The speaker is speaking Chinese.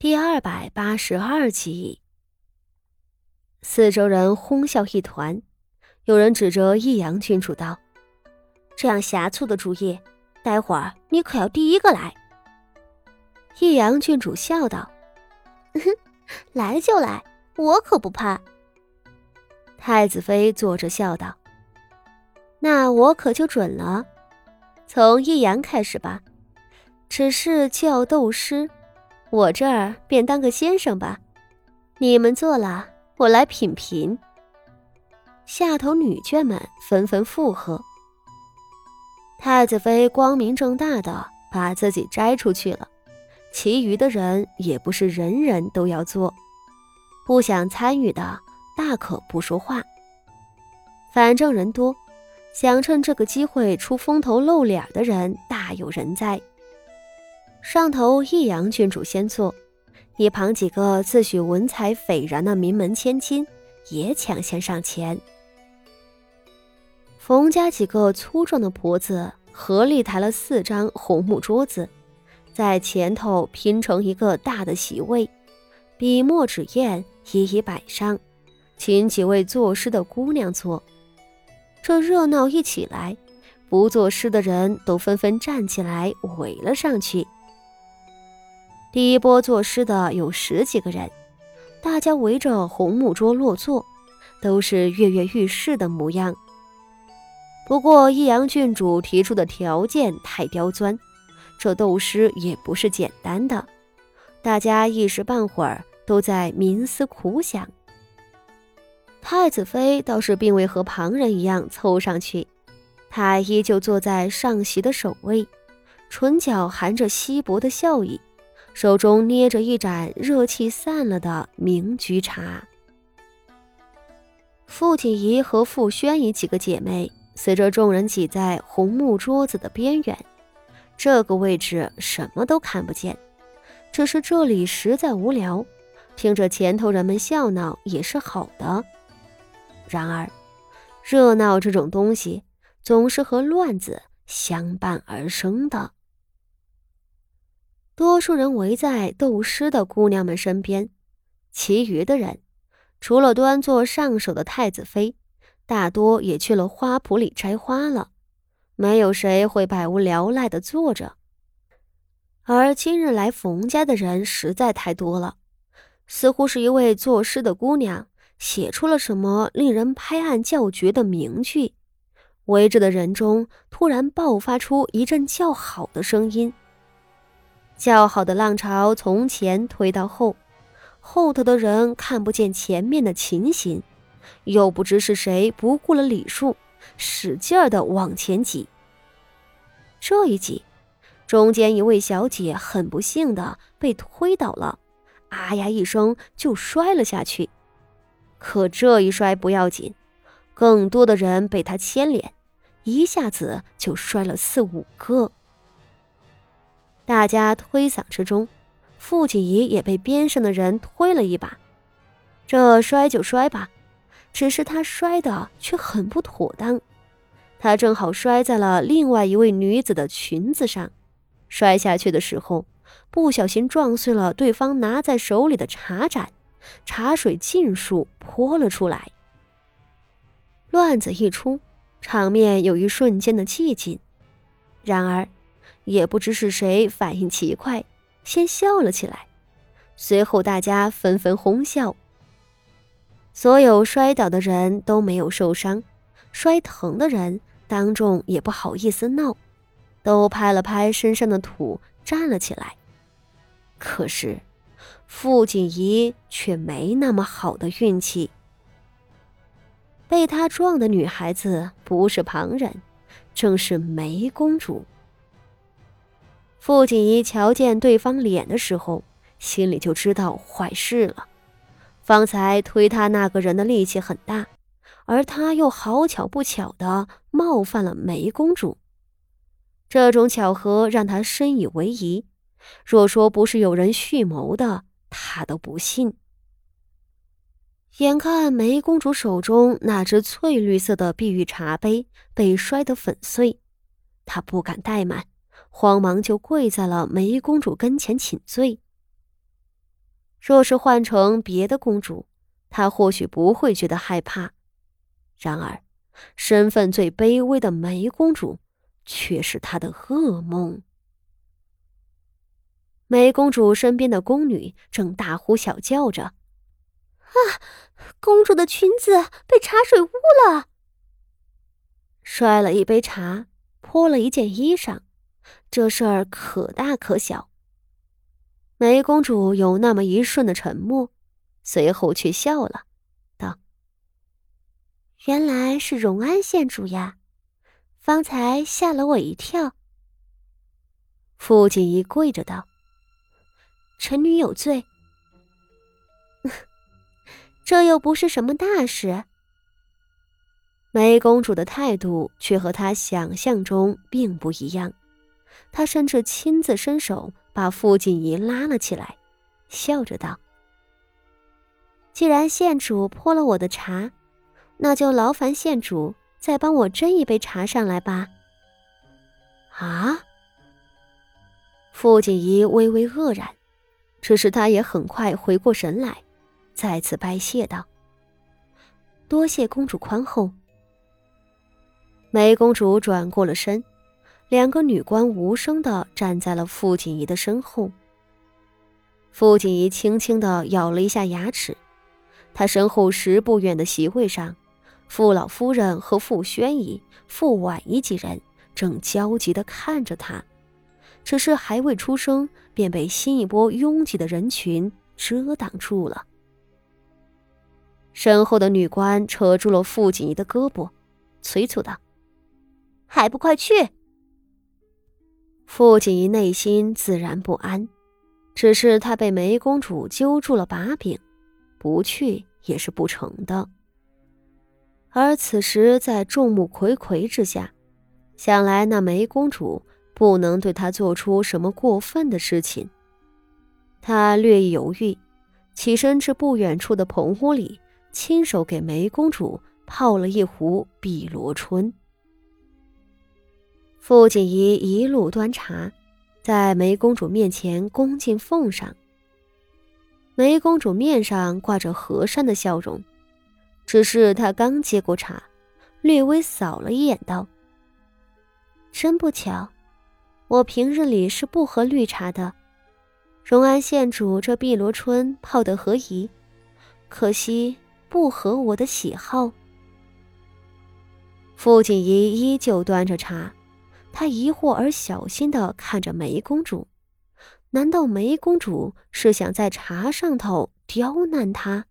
第二百八十二集，四周人哄笑一团。有人指着易阳郡主道：“这样狭促的主意，待会儿你可要第一个来。”易阳郡主笑道：“哼来就来，我可不怕。”太子妃坐着笑道：“那我可就准了，从易阳开始吧。只是叫斗师。”我这儿便当个先生吧，你们坐了，我来品评。下头女眷们纷纷附和。太子妃光明正大的把自己摘出去了，其余的人也不是人人都要做，不想参与的大可不说话。反正人多，想趁这个机会出风头露脸的人大有人在。上头益阳郡主先坐，一旁几个自诩文采斐然的名门千金也抢先上前。冯家几个粗壮的婆子合力抬了四张红木桌子，在前头拼成一个大的席位，笔墨纸砚一一摆上，请几位作诗的姑娘坐。这热闹一起来，不作诗的人都纷纷站起来围了上去。第一波作诗的有十几个人，大家围着红木桌落座，都是跃跃欲试的模样。不过益阳郡主提出的条件太刁钻，这斗诗也不是简单的。大家一时半会儿都在冥思苦想。太子妃倒是并未和旁人一样凑上去，她依旧坐在上席的首位，唇角含着稀薄的笑意。手中捏着一盏热气散了的明菊茶，傅锦仪和傅宣仪几个姐妹随着众人挤在红木桌子的边缘，这个位置什么都看不见，只是这里实在无聊，听着前头人们笑闹也是好的。然而，热闹这种东西总是和乱子相伴而生的。多数人围在斗诗的姑娘们身边，其余的人，除了端坐上首的太子妃，大多也去了花圃里摘花了。没有谁会百无聊赖的坐着。而今日来冯家的人实在太多了，似乎是一位作诗的姑娘写出了什么令人拍案叫绝的名句，围着的人中突然爆发出一阵叫好的声音。叫好的浪潮从前推到后，后头的人看不见前面的情形，又不知是谁不顾了礼数，使劲儿的往前挤。这一挤，中间一位小姐很不幸的被推倒了，啊呀一声就摔了下去。可这一摔不要紧，更多的人被她牵连，一下子就摔了四五个。大家推搡之中，傅锦仪也被边上的人推了一把。这摔就摔吧，只是他摔的却很不妥当，他正好摔在了另外一位女子的裙子上，摔下去的时候，不小心撞碎了对方拿在手里的茶盏，茶水尽数泼了出来。乱子一出，场面有一瞬间的寂静。然而。也不知是谁反应奇快，先笑了起来，随后大家纷纷哄笑。所有摔倒的人都没有受伤，摔疼的人当众也不好意思闹，都拍了拍身上的土站了起来。可是，傅锦仪却没那么好的运气，被他撞的女孩子不是旁人，正是梅公主。傅锦仪瞧见对方脸的时候，心里就知道坏事了。方才推他那个人的力气很大，而他又好巧不巧的冒犯了梅公主。这种巧合让他深以为疑。若说不是有人蓄谋的，他都不信。眼看梅公主手中那只翠绿色的碧玉茶杯被摔得粉碎，他不敢怠慢。慌忙就跪在了梅公主跟前请罪。若是换成别的公主，她或许不会觉得害怕。然而，身份最卑微的梅公主却是她的噩梦。梅公主身边的宫女正大呼小叫着：“啊，公主的裙子被茶水污了！”摔了一杯茶，泼了一件衣裳，这事儿可大可小。梅公主有那么一瞬的沉默，随后却笑了，道：“原来是荣安县主呀，方才吓了我一跳。”傅锦仪跪着道：“臣女有罪，这又不是什么大事。”梅公主的态度却和她想象中并不一样，她甚至亲自伸手。把傅锦仪拉了起来，笑着道：“既然县主泼了我的茶，那就劳烦县主再帮我斟一杯茶上来吧。”啊！傅锦仪微微愕然，只是他也很快回过神来，再次拜谢道：“多谢公主宽厚。”梅公主转过了身。两个女官无声的站在了傅锦仪的身后。傅锦仪轻轻的咬了一下牙齿，她身后十步远的席位上，傅老夫人和傅宣仪、傅婉仪几人正焦急的看着她，只是还未出声，便被新一波拥挤的人群遮挡住了。身后的女官扯住了傅锦仪的胳膊，催促道：“还不快去！”傅锦仪内心自然不安，只是她被梅公主揪住了把柄，不去也是不成的。而此时在众目睽睽之下，想来那梅公主不能对她做出什么过分的事情。她略一犹豫，起身至不远处的棚屋里，亲手给梅公主泡了一壶碧螺春。傅锦仪一路端茶，在梅公主面前恭敬奉上。梅公主面上挂着和善的笑容，只是她刚接过茶，略微扫了一眼，道：“真不巧，我平日里是不喝绿茶的。荣安县主这碧螺春泡得合宜，可惜不合我的喜好。”傅锦仪依旧端着茶。他疑惑而小心的看着梅公主，难道梅公主是想在茶上头刁难他？